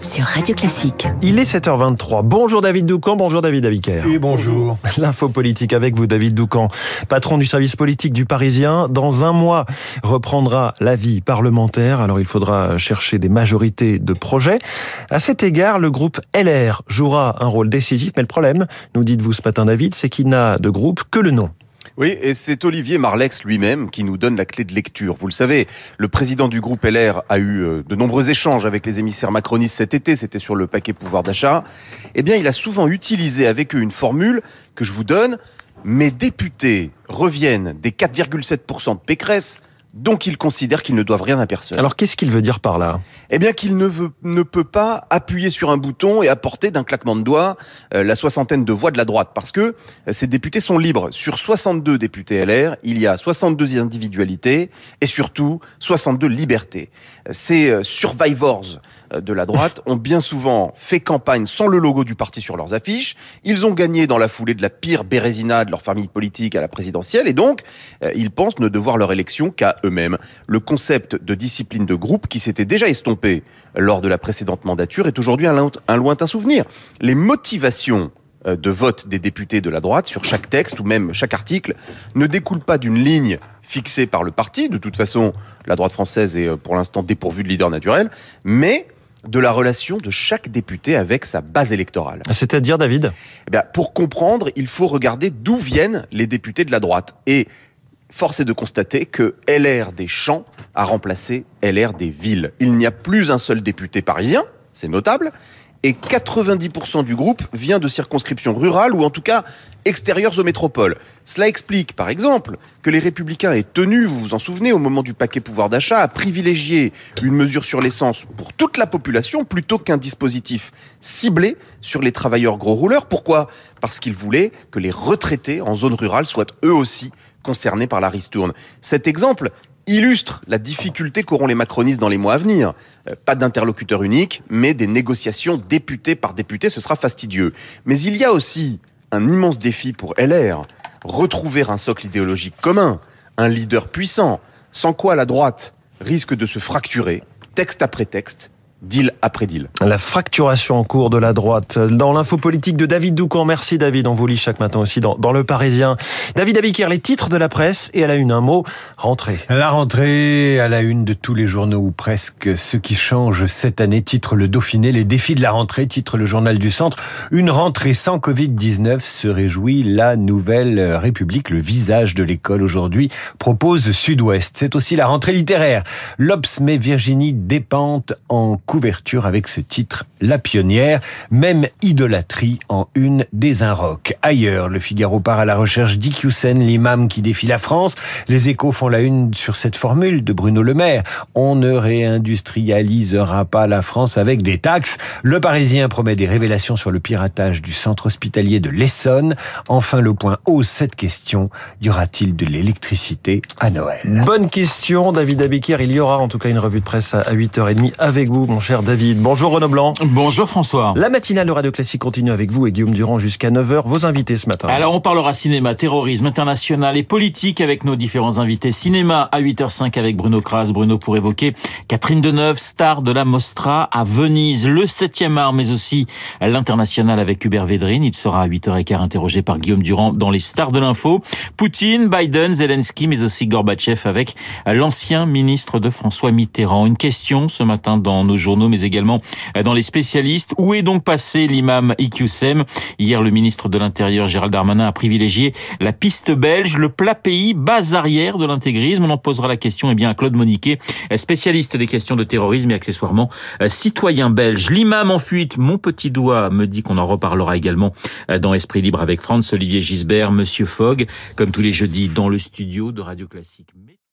sur Radio Classique. Il est 7h23. Bonjour David Doucan, bonjour David Abiker. Et bonjour. L'info politique avec vous David Doucan, patron du service politique du Parisien. Dans un mois reprendra la vie parlementaire, alors il faudra chercher des majorités de projets. À cet égard, le groupe LR jouera un rôle décisif, mais le problème, nous dites-vous ce matin David, c'est qu'il n'a de groupe que le nom. Oui, et c'est Olivier Marlex lui-même qui nous donne la clé de lecture. Vous le savez, le président du groupe LR a eu euh, de nombreux échanges avec les émissaires macronistes cet été, c'était sur le paquet pouvoir d'achat. Eh bien, il a souvent utilisé avec eux une formule que je vous donne. Mes députés reviennent des 4,7% de Pécresse donc il considère qu'ils ne doivent rien à personne. Alors qu'est-ce qu'il veut dire par là? Eh bien qu'il ne, veut, ne peut pas appuyer sur un bouton et apporter d'un claquement de doigts euh, la soixantaine de voix de la droite, parce que euh, ces députés sont libres. Sur 62 députés LR, il y a 62 individualités et surtout 62 libertés. Ces euh, survivors de la droite ont bien souvent fait campagne sans le logo du parti sur leurs affiches. Ils ont gagné dans la foulée de la pire bérésina de leur famille politique à la présidentielle et donc ils pensent ne devoir leur élection qu'à eux-mêmes. Le concept de discipline de groupe qui s'était déjà estompé lors de la précédente mandature est aujourd'hui un lointain souvenir. Les motivations euh, de vote des députés de la droite sur chaque texte ou même chaque article ne découlent pas d'une ligne fixée par le parti. De toute façon, la droite française est euh, pour l'instant dépourvue de leader naturel, mais de la relation de chaque député avec sa base électorale. C'est-à-dire, David eh bien, Pour comprendre, il faut regarder d'où viennent les députés de la droite. Et force est de constater que LR des champs a remplacé LR des villes. Il n'y a plus un seul député parisien, c'est notable, et 90% du groupe vient de circonscriptions rurales ou en tout cas extérieures aux métropoles. Cela explique, par exemple, que les républicains aient tenu, vous vous en souvenez, au moment du paquet pouvoir d'achat, à privilégier une mesure sur l'essence pour toute la population plutôt qu'un dispositif ciblé sur les travailleurs gros rouleurs. Pourquoi? Parce qu'ils voulaient que les retraités en zone rurale soient eux aussi concernés par la ristourne. Cet exemple illustre la difficulté qu'auront les macronistes dans les mois à venir. Euh, pas d'interlocuteur unique, mais des négociations député par député, ce sera fastidieux. Mais il y a aussi un immense défi pour LR, retrouver un socle idéologique commun, un leader puissant, sans quoi la droite risque de se fracturer, texte après texte, deal après deal. La fracturation en cours de la droite. Dans l'info politique de David Doucan. Merci David, on vous lit chaque matin aussi dans, dans Le Parisien. David Abiquière, les titres de la presse et à la une un mot, rentrée. La rentrée à la une de tous les journaux ou presque. Ce qui change cette année, titre le Dauphiné, les défis de la rentrée, titre le journal du centre. Une rentrée sans Covid-19 se réjouit la nouvelle République, le visage de l'école aujourd'hui, propose Sud-Ouest. C'est aussi la rentrée littéraire. L'Obs met Virginie Despentes en couverture avec ce titre La pionnière, même idolâtrie en une des Inrocks. Ailleurs, le Figaro part à la recherche d'Iqsen, l'imam qui défie la France. Les échos font la une sur cette formule de Bruno Le Maire. On ne réindustrialisera pas la France avec des taxes. Le Parisien promet des révélations sur le piratage du centre hospitalier de l'Essonne. Enfin, le point ose cette question. Y aura-t-il de l'électricité à Noël? Bonne question, David Abiquière. Il y aura en tout cas une revue de presse à 8h30 avec vous, mon cher David. Bonjour Renaud Blanc. Bonjour François. La matinale de Radio Classique continue avec vous et Guillaume Durand jusqu'à 9h. Vos invités ce matin. Alors on parlera cinéma, terrorisme international et politique avec nos différents invités. Cinéma à 8h05 avec Bruno Kras. Bruno pour évoquer Catherine Deneuve, star de la Mostra à Venise, le 7e art, mais aussi l'international avec Hubert Védrine. Il sera à 8h15 interrogé par Guillaume Durand dans les stars de l'info. Poutine, Biden, Zelensky, mais aussi Gorbatchev avec l'ancien ministre de François Mitterrand. Une question ce matin dans nos mais également dans les spécialistes. Où est donc passé l'imam IQSEM Hier, le ministre de l'Intérieur, Gérald Darmanin, a privilégié la piste belge, le plat pays, base arrière de l'intégrisme. On en posera la question eh bien, à Claude Moniquet, spécialiste des questions de terrorisme et accessoirement euh, citoyen belge. L'imam en fuite, mon petit doigt, me dit qu'on en reparlera également euh, dans Esprit Libre avec Franz Olivier Gisbert, Monsieur Fogg, comme tous les jeudis dans le studio de Radio Classique.